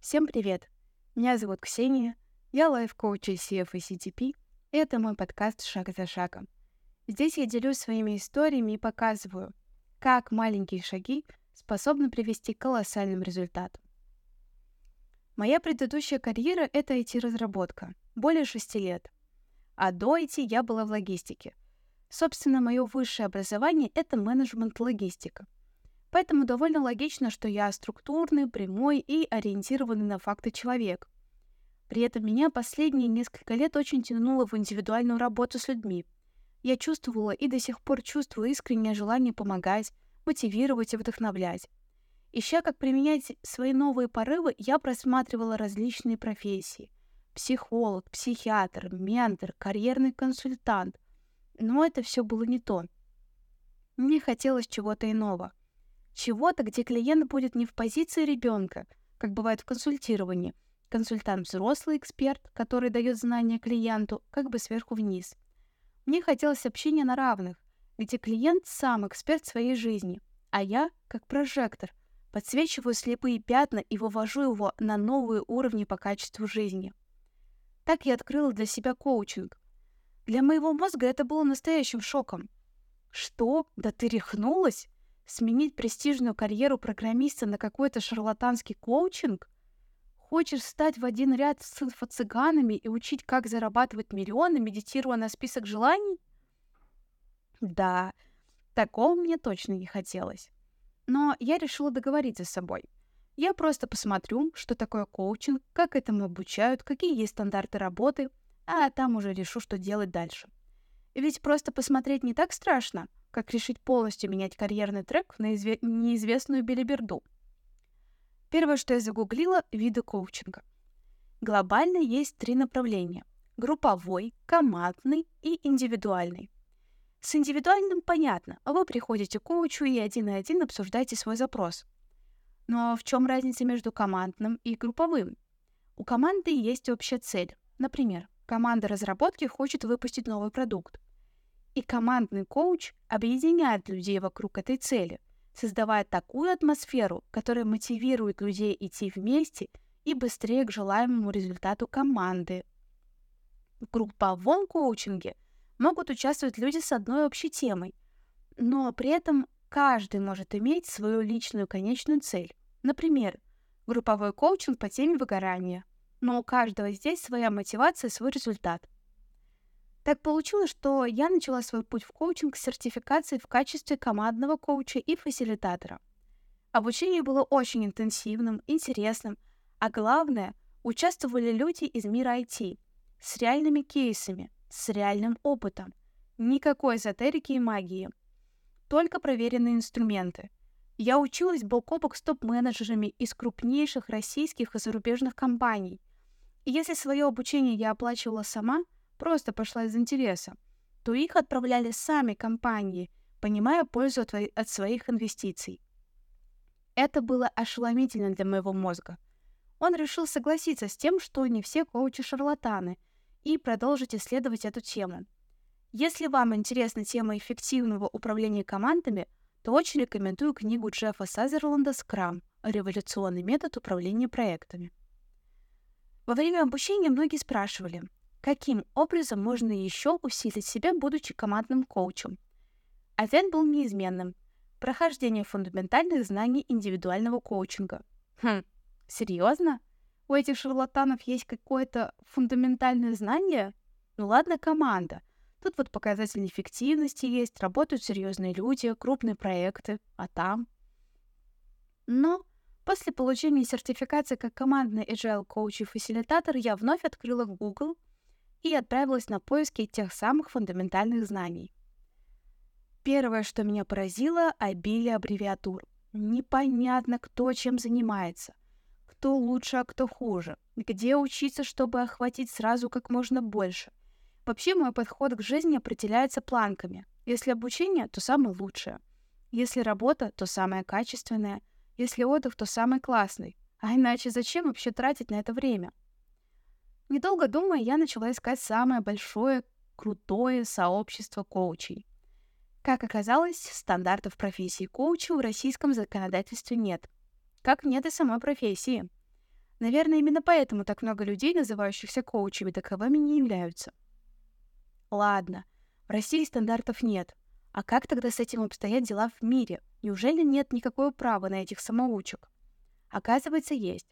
Всем привет! Меня зовут Ксения, я лайф-коуч CF и CTP, и это мой подкаст «Шаг за шагом». Здесь я делюсь своими историями и показываю, как маленькие шаги способны привести к колоссальным результатам. Моя предыдущая карьера — это IT-разработка, более шести лет. А до IT я была в логистике. Собственно, мое высшее образование — это менеджмент-логистика — Поэтому довольно логично, что я структурный, прямой и ориентированный на факты человек. При этом меня последние несколько лет очень тянуло в индивидуальную работу с людьми. Я чувствовала и до сих пор чувствую искреннее желание помогать, мотивировать и вдохновлять. Ища, как применять свои новые порывы, я просматривала различные профессии. Психолог, психиатр, ментор, карьерный консультант. Но это все было не то. Мне хотелось чего-то иного — чего-то, где клиент будет не в позиции ребенка, как бывает в консультировании. Консультант взрослый эксперт, который дает знания клиенту, как бы сверху вниз. Мне хотелось общения на равных, где клиент сам эксперт своей жизни, а я, как прожектор, подсвечиваю слепые пятна и вывожу его на новые уровни по качеству жизни. Так я открыла для себя коучинг. Для моего мозга это было настоящим шоком. Что? Да ты рехнулась? Сменить престижную карьеру программиста на какой-то шарлатанский коучинг? Хочешь стать в один ряд с инфо-цыганами и учить, как зарабатывать миллионы, медитируя на список желаний? Да, такого мне точно не хотелось. Но я решила договориться с собой. Я просто посмотрю, что такое коучинг, как этому обучают, какие есть стандарты работы, а там уже решу, что делать дальше. Ведь просто посмотреть не так страшно — как решить полностью менять карьерный трек на изве- неизвестную белиберду. Первое, что я загуглила — виды коучинга. Глобально есть три направления — групповой, командный и индивидуальный. С индивидуальным понятно, вы приходите к коучу и один на один обсуждаете свой запрос. Но в чем разница между командным и групповым? У команды есть общая цель. Например, команда разработки хочет выпустить новый продукт. И командный коуч объединяет людей вокруг этой цели, создавая такую атмосферу, которая мотивирует людей идти вместе и быстрее к желаемому результату команды. В групповом коучинге могут участвовать люди с одной общей темой, но при этом каждый может иметь свою личную конечную цель. Например, групповой коучинг по теме выгорания, но у каждого здесь своя мотивация, свой результат – так получилось, что я начала свой путь в коучинг с сертификацией в качестве командного коуча и фасилитатора. Обучение было очень интенсивным, интересным, а главное, участвовали люди из мира IT с реальными кейсами, с реальным опытом. Никакой эзотерики и магии. Только проверенные инструменты. Я училась бок о бок с топ-менеджерами из крупнейших российских и зарубежных компаний. И если свое обучение я оплачивала сама – просто пошла из интереса, то их отправляли сами компании, понимая пользу от, своих инвестиций. Это было ошеломительно для моего мозга. Он решил согласиться с тем, что не все коучи шарлатаны, и продолжить исследовать эту тему. Если вам интересна тема эффективного управления командами, то очень рекомендую книгу Джеффа Сазерланда «Скрам. Революционный метод управления проектами». Во время обучения многие спрашивали, Каким образом можно еще усилить себя, будучи командным коучем? Ответ был неизменным. Прохождение фундаментальных знаний индивидуального коучинга. Хм, серьезно? У этих шарлатанов есть какое-то фундаментальное знание? Ну ладно, команда. Тут вот показатели эффективности есть, работают серьезные люди, крупные проекты, а там... Но после получения сертификации как командный agile коуч и фасилитатор я вновь открыла Google — и отправилась на поиски тех самых фундаментальных знаний. Первое, что меня поразило — обилие аббревиатур. Непонятно, кто чем занимается. Кто лучше, а кто хуже. Где учиться, чтобы охватить сразу как можно больше. Вообще мой подход к жизни определяется планками. Если обучение, то самое лучшее. Если работа, то самое качественное. Если отдых, то самый классный. А иначе зачем вообще тратить на это время? Недолго думая, я начала искать самое большое, крутое сообщество коучей. Как оказалось, стандартов профессии коуча в российском законодательстве нет. Как нет и самой профессии. Наверное, именно поэтому так много людей, называющихся коучами, таковыми не являются. Ладно, в России стандартов нет. А как тогда с этим обстоят дела в мире? Неужели нет никакого права на этих самоучек? Оказывается, есть.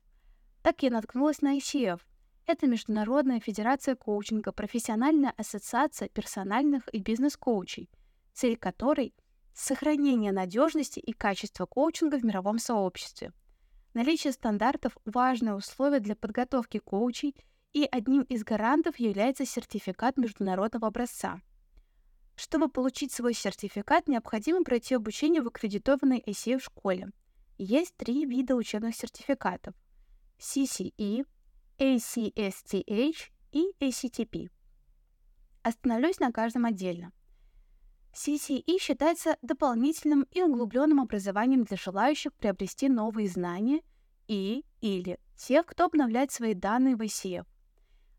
Так я наткнулась на ICF. Это Международная федерация коучинга, профессиональная ассоциация персональных и бизнес-коучей, цель которой — сохранение надежности и качества коучинга в мировом сообществе. Наличие стандартов — важное условие для подготовки коучей, и одним из гарантов является сертификат международного образца. Чтобы получить свой сертификат, необходимо пройти обучение в аккредитованной ICF школе. Есть три вида учебных сертификатов – CCE, ACSTH и ACTP. Остановлюсь на каждом отдельно. CCE считается дополнительным и углубленным образованием для желающих приобрести новые знания и или тех, кто обновляет свои данные в ICF.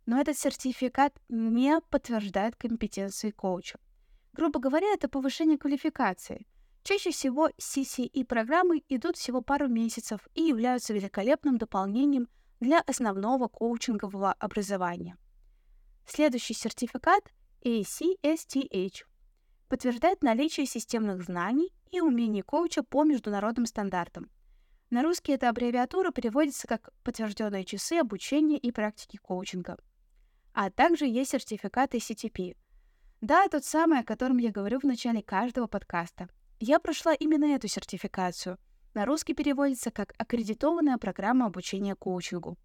Но этот сертификат не подтверждает компетенции коуча. Грубо говоря, это повышение квалификации. Чаще всего CCE-программы идут всего пару месяцев и являются великолепным дополнением для основного коучингового образования. Следующий сертификат ACSTH подтверждает наличие системных знаний и умений коуча по международным стандартам. На русский эта аббревиатура переводится как «подтвержденные часы обучения и практики коучинга». А также есть сертификат ACTP. Да, тот самый, о котором я говорю в начале каждого подкаста. Я прошла именно эту сертификацию – на русский переводится как «аккредитованная программа обучения коучингу».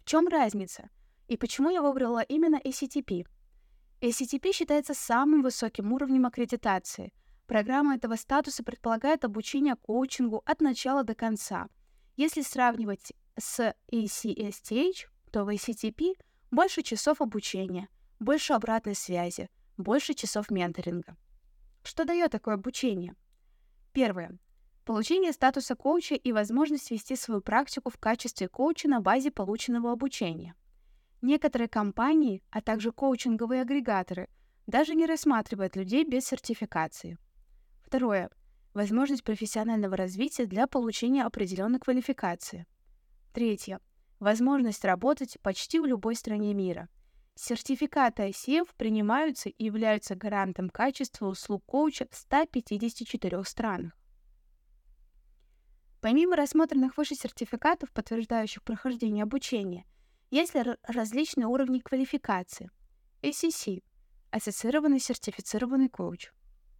В чем разница? И почему я выбрала именно ACTP? ACTP считается самым высоким уровнем аккредитации. Программа этого статуса предполагает обучение коучингу от начала до конца. Если сравнивать с ACSTH, то в ACTP больше часов обучения, больше обратной связи, больше часов менторинга. Что дает такое обучение? Первое получение статуса коуча и возможность вести свою практику в качестве коуча на базе полученного обучения. Некоторые компании, а также коучинговые агрегаторы, даже не рассматривают людей без сертификации. Второе. Возможность профессионального развития для получения определенной квалификации. Третье. Возможность работать почти в любой стране мира. Сертификаты ICF принимаются и являются гарантом качества услуг коуча в 154 странах. Помимо рассмотренных выше сертификатов, подтверждающих прохождение обучения, есть различные уровни квалификации. ACC – ассоциированный сертифицированный коуч,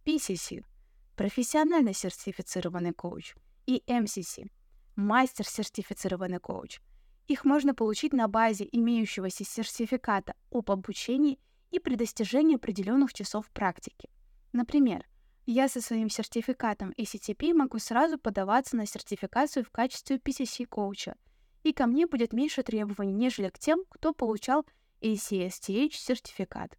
PCC – профессионально сертифицированный коуч, и MCC – мастер сертифицированный коуч. Их можно получить на базе имеющегося сертификата об обучении и при достижении определенных часов практики. Например, я со своим сертификатом ACTP могу сразу подаваться на сертификацию в качестве PCC-коуча, и ко мне будет меньше требований, нежели к тем, кто получал ACSTH-сертификат.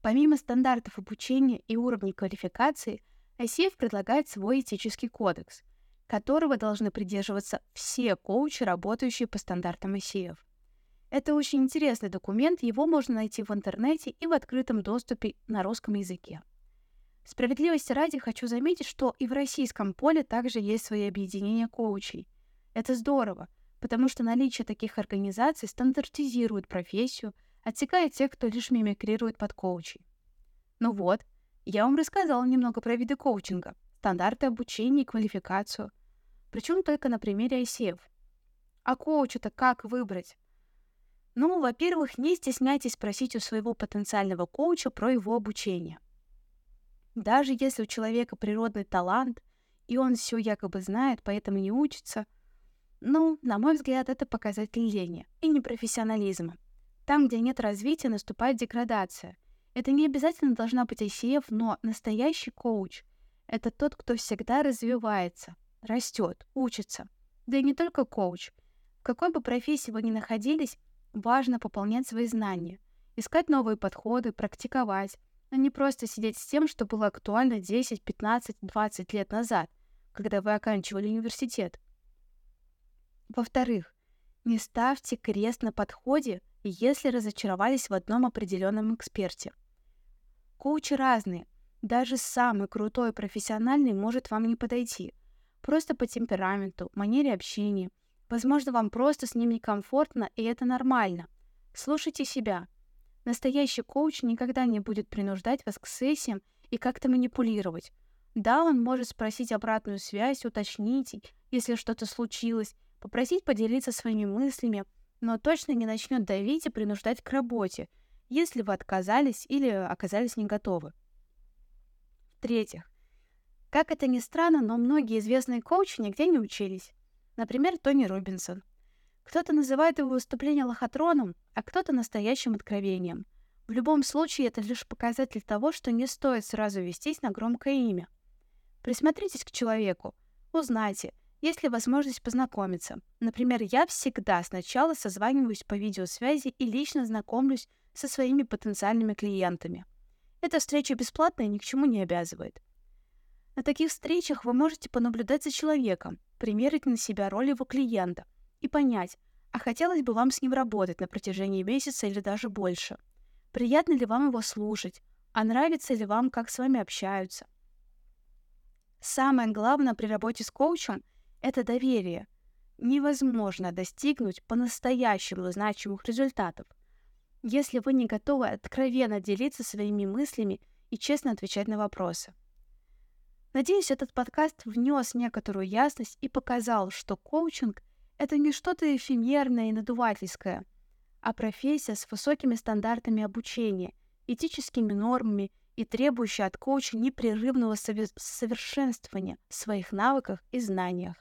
Помимо стандартов обучения и уровней квалификации, ICF предлагает свой этический кодекс, которого должны придерживаться все коучи, работающие по стандартам ICF. Это очень интересный документ, его можно найти в интернете и в открытом доступе на русском языке. Справедливости ради хочу заметить, что и в российском поле также есть свои объединения коучей. Это здорово, потому что наличие таких организаций стандартизирует профессию, отсекает тех, кто лишь мимикрирует под коучей. Ну вот, я вам рассказала немного про виды коучинга, стандарты обучения и квалификацию. Причем только на примере ICF. А коуча-то как выбрать? Ну, во-первых, не стесняйтесь спросить у своего потенциального коуча про его обучение – даже если у человека природный талант, и он все якобы знает, поэтому не учится, ну, на мой взгляд, это показатель лени и непрофессионализма. Там, где нет развития, наступает деградация. Это не обязательно должна быть ICF, но настоящий коуч — это тот, кто всегда развивается, растет, учится. Да и не только коуч. В какой бы профессии вы ни находились, важно пополнять свои знания, искать новые подходы, практиковать, а не просто сидеть с тем, что было актуально 10, 15, 20 лет назад, когда вы оканчивали университет. Во-вторых, не ставьте крест на подходе, если разочаровались в одном определенном эксперте. Коучи разные, даже самый крутой профессиональный может вам не подойти. Просто по темпераменту, манере общения, Возможно, вам просто с ним некомфортно, и это нормально. Слушайте себя. Настоящий коуч никогда не будет принуждать вас к сессиям и как-то манипулировать. Да, он может спросить обратную связь, уточнить, если что-то случилось, попросить поделиться своими мыслями, но точно не начнет давить и принуждать к работе, если вы отказались или оказались не готовы. В-третьих, как это ни странно, но многие известные коучи нигде не учились. Например, Тони Робинсон. Кто-то называет его выступление лохотроном, а кто-то настоящим откровением. В любом случае, это лишь показатель того, что не стоит сразу вестись на громкое имя. Присмотритесь к человеку, узнайте, есть ли возможность познакомиться. Например, я всегда сначала созваниваюсь по видеосвязи и лично знакомлюсь со своими потенциальными клиентами. Эта встреча бесплатная и ни к чему не обязывает. На таких встречах вы можете понаблюдать за человеком, примерить на себя роль его клиента и понять, а хотелось бы вам с ним работать на протяжении месяца или даже больше. Приятно ли вам его слушать, а нравится ли вам, как с вами общаются. Самое главное при работе с коучем – это доверие. Невозможно достигнуть по-настоящему значимых результатов, если вы не готовы откровенно делиться своими мыслями и честно отвечать на вопросы. Надеюсь, этот подкаст внес некоторую ясность и показал, что коучинг — это не что-то эфемерное и надувательское, а профессия с высокими стандартами обучения, этическими нормами и требующая от коуча непрерывного совершенствования в своих навыках и знаниях.